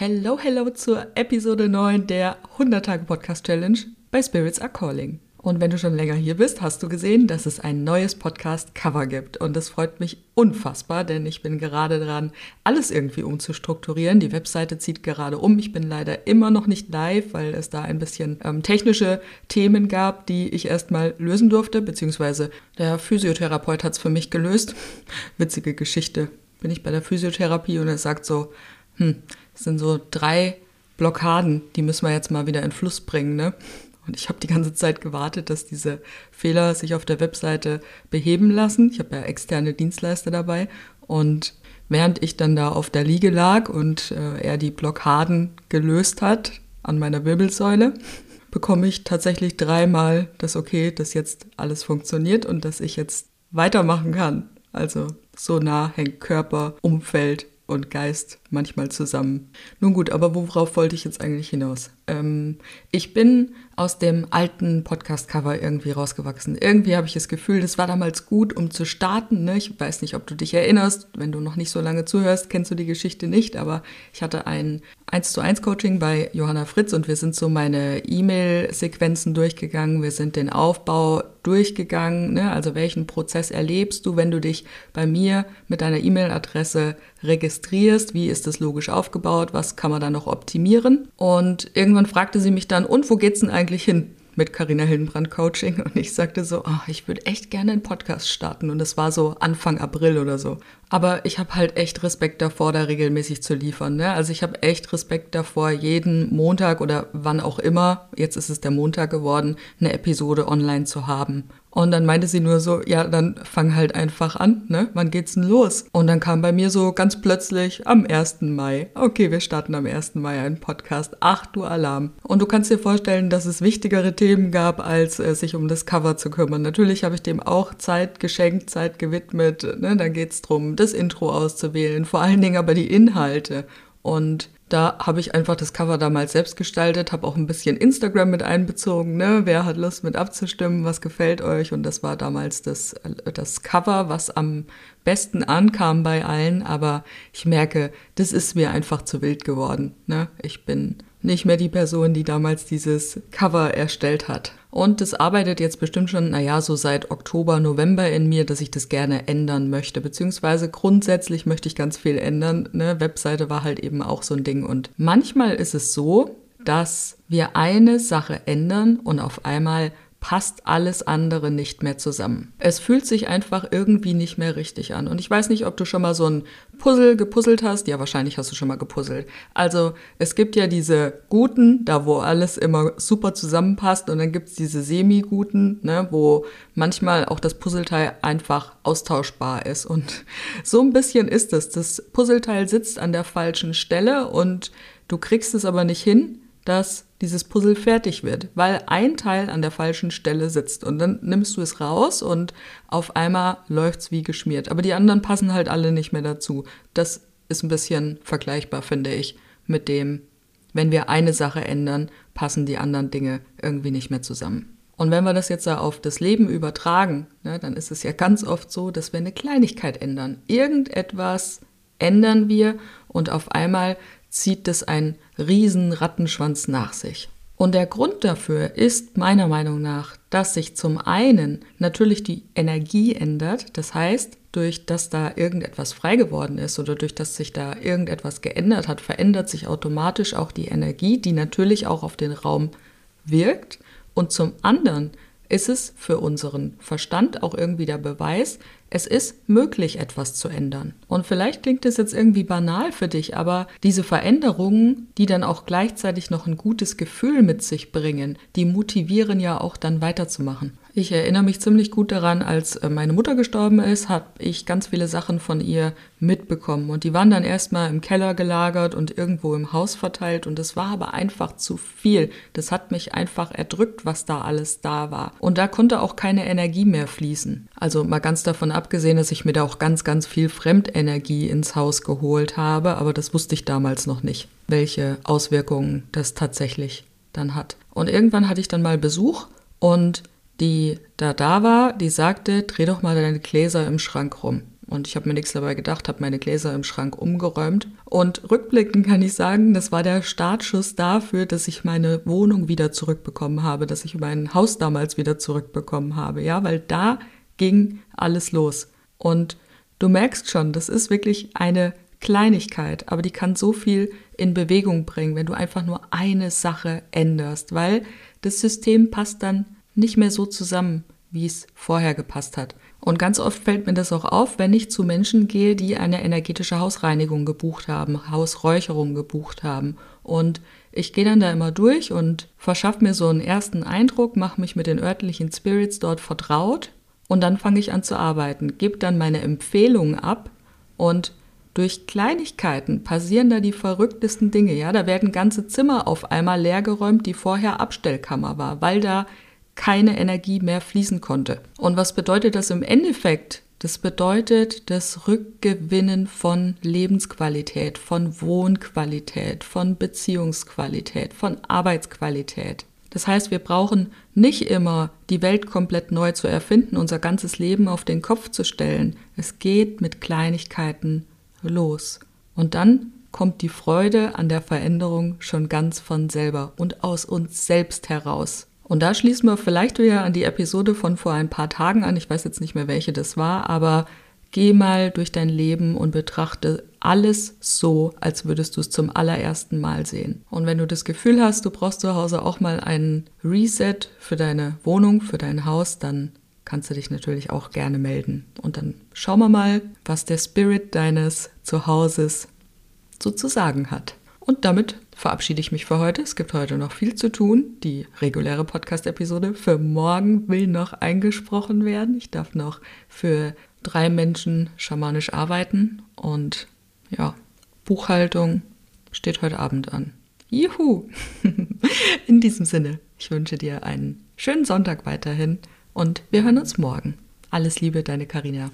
Hello, hello zur Episode 9 der 100 Tage Podcast Challenge bei Spirits Are Calling. Und wenn du schon länger hier bist, hast du gesehen, dass es ein neues Podcast-Cover gibt. Und das freut mich unfassbar, denn ich bin gerade dran, alles irgendwie umzustrukturieren. Die Webseite zieht gerade um. Ich bin leider immer noch nicht live, weil es da ein bisschen ähm, technische Themen gab, die ich erstmal lösen durfte, beziehungsweise der Physiotherapeut hat es für mich gelöst. Witzige Geschichte. Bin ich bei der Physiotherapie und er sagt so, hm, es sind so drei Blockaden, die müssen wir jetzt mal wieder in Fluss bringen, ne? Und ich habe die ganze Zeit gewartet, dass diese Fehler sich auf der Webseite beheben lassen. Ich habe ja externe Dienstleister dabei. Und während ich dann da auf der Liege lag und äh, er die Blockaden gelöst hat an meiner Wirbelsäule, bekomme ich tatsächlich dreimal das Okay, dass jetzt alles funktioniert und dass ich jetzt weitermachen kann. Also so nah hängt Körper, Umfeld und Geist manchmal zusammen. Nun gut, aber worauf wollte ich jetzt eigentlich hinaus? Ähm, ich bin aus dem alten Podcast-Cover irgendwie rausgewachsen. Irgendwie habe ich das Gefühl, das war damals gut, um zu starten. Ne? Ich weiß nicht, ob du dich erinnerst. Wenn du noch nicht so lange zuhörst, kennst du die Geschichte nicht. Aber ich hatte ein 1 zu 1 Coaching bei Johanna Fritz und wir sind so meine E-Mail-Sequenzen durchgegangen. Wir sind den Aufbau durchgegangen. Ne? Also welchen Prozess erlebst du, wenn du dich bei mir mit deiner E-Mail-Adresse registrierst? Wie ist das logisch aufgebaut? Was kann man da noch optimieren? Und irgendwann fragte sie mich dann, und wo geht's denn eigentlich hin? mit Carina Hildenbrand Coaching und ich sagte so, oh, ich würde echt gerne einen Podcast starten und es war so Anfang April oder so. Aber ich habe halt echt Respekt davor, da regelmäßig zu liefern. Ne? Also ich habe echt Respekt davor, jeden Montag oder wann auch immer, jetzt ist es der Montag geworden, eine Episode online zu haben. Und dann meinte sie nur so, ja, dann fang halt einfach an, ne? Wann geht's denn los? Und dann kam bei mir so ganz plötzlich am 1. Mai. Okay, wir starten am 1. Mai einen Podcast. Ach du Alarm. Und du kannst dir vorstellen, dass es wichtigere Themen gab, als äh, sich um das Cover zu kümmern. Natürlich habe ich dem auch Zeit geschenkt, Zeit gewidmet. Ne? Dann geht's drum, das Intro auszuwählen, vor allen Dingen aber die Inhalte. Und da habe ich einfach das Cover damals selbst gestaltet, habe auch ein bisschen Instagram mit einbezogen. Ne? Wer hat Lust mit abzustimmen? Was gefällt euch? Und das war damals das, das Cover, was am besten ankam bei allen. Aber ich merke, das ist mir einfach zu wild geworden. Ne? Ich bin nicht mehr die Person, die damals dieses Cover erstellt hat. Und es arbeitet jetzt bestimmt schon, naja, so seit Oktober, November in mir, dass ich das gerne ändern möchte. Beziehungsweise grundsätzlich möchte ich ganz viel ändern. Ne? Webseite war halt eben auch so ein Ding. Und manchmal ist es so, dass wir eine Sache ändern und auf einmal passt alles andere nicht mehr zusammen. Es fühlt sich einfach irgendwie nicht mehr richtig an. Und ich weiß nicht, ob du schon mal so ein Puzzle gepuzzelt hast. Ja, wahrscheinlich hast du schon mal gepuzzelt. Also es gibt ja diese guten, da wo alles immer super zusammenpasst. Und dann gibt's diese semi-guten, ne, wo manchmal auch das Puzzleteil einfach austauschbar ist. Und so ein bisschen ist es. Das Puzzleteil sitzt an der falschen Stelle und du kriegst es aber nicht hin, dass dieses Puzzle fertig wird, weil ein Teil an der falschen Stelle sitzt und dann nimmst du es raus und auf einmal läuft's wie geschmiert. Aber die anderen passen halt alle nicht mehr dazu. Das ist ein bisschen vergleichbar, finde ich, mit dem, wenn wir eine Sache ändern, passen die anderen Dinge irgendwie nicht mehr zusammen. Und wenn wir das jetzt auf das Leben übertragen, ne, dann ist es ja ganz oft so, dass wir eine Kleinigkeit ändern. Irgendetwas ändern wir und auf einmal zieht es einen riesen Rattenschwanz nach sich. Und der Grund dafür ist meiner Meinung nach, dass sich zum einen natürlich die Energie ändert, das heißt, durch dass da irgendetwas frei geworden ist oder durch dass sich da irgendetwas geändert hat, verändert sich automatisch auch die Energie, die natürlich auch auf den Raum wirkt. Und zum anderen ist es für unseren Verstand auch irgendwie der Beweis, es ist möglich, etwas zu ändern. Und vielleicht klingt es jetzt irgendwie banal für dich, aber diese Veränderungen, die dann auch gleichzeitig noch ein gutes Gefühl mit sich bringen, die motivieren ja auch dann weiterzumachen. Ich erinnere mich ziemlich gut daran, als äh, meine Mutter gestorben ist, habe ich ganz viele Sachen von ihr mitbekommen. Und die waren dann erstmal im Keller gelagert und irgendwo im Haus verteilt. Und das war aber einfach zu viel. Das hat mich einfach erdrückt, was da alles da war. Und da konnte auch keine Energie mehr fließen. Also mal ganz davon abgesehen, dass ich mir da auch ganz, ganz viel Fremdenergie ins Haus geholt habe. Aber das wusste ich damals noch nicht, welche Auswirkungen das tatsächlich dann hat. Und irgendwann hatte ich dann mal Besuch und die da da war, die sagte, dreh doch mal deine Gläser im Schrank rum. Und ich habe mir nichts dabei gedacht, habe meine Gläser im Schrank umgeräumt. Und rückblickend kann ich sagen, das war der Startschuss dafür, dass ich meine Wohnung wieder zurückbekommen habe, dass ich mein Haus damals wieder zurückbekommen habe. Ja, weil da ging alles los. Und du merkst schon, das ist wirklich eine Kleinigkeit, aber die kann so viel in Bewegung bringen, wenn du einfach nur eine Sache änderst, weil das System passt dann nicht mehr so zusammen, wie es vorher gepasst hat. Und ganz oft fällt mir das auch auf, wenn ich zu Menschen gehe, die eine energetische Hausreinigung gebucht haben, Hausräucherung gebucht haben. Und ich gehe dann da immer durch und verschaffe mir so einen ersten Eindruck, mache mich mit den örtlichen Spirits dort vertraut und dann fange ich an zu arbeiten, gebe dann meine Empfehlungen ab und durch Kleinigkeiten passieren da die verrücktesten Dinge. Ja, da werden ganze Zimmer auf einmal leergeräumt, die vorher Abstellkammer war, weil da keine Energie mehr fließen konnte. Und was bedeutet das im Endeffekt? Das bedeutet das Rückgewinnen von Lebensqualität, von Wohnqualität, von Beziehungsqualität, von Arbeitsqualität. Das heißt, wir brauchen nicht immer die Welt komplett neu zu erfinden, unser ganzes Leben auf den Kopf zu stellen. Es geht mit Kleinigkeiten los. Und dann kommt die Freude an der Veränderung schon ganz von selber und aus uns selbst heraus. Und da schließen wir vielleicht wieder an die Episode von vor ein paar Tagen an. Ich weiß jetzt nicht mehr, welche das war, aber geh mal durch dein Leben und betrachte alles so, als würdest du es zum allerersten Mal sehen. Und wenn du das Gefühl hast, du brauchst zu Hause auch mal einen Reset für deine Wohnung, für dein Haus, dann kannst du dich natürlich auch gerne melden. Und dann schauen wir mal, was der Spirit deines Zuhauses so zu sagen hat. Und damit verabschiede ich mich für heute. Es gibt heute noch viel zu tun. Die reguläre Podcast-Episode für morgen will noch eingesprochen werden. Ich darf noch für drei Menschen schamanisch arbeiten und ja, Buchhaltung steht heute Abend an. Juhu! In diesem Sinne, ich wünsche dir einen schönen Sonntag weiterhin und wir hören uns morgen. Alles Liebe, deine Karina.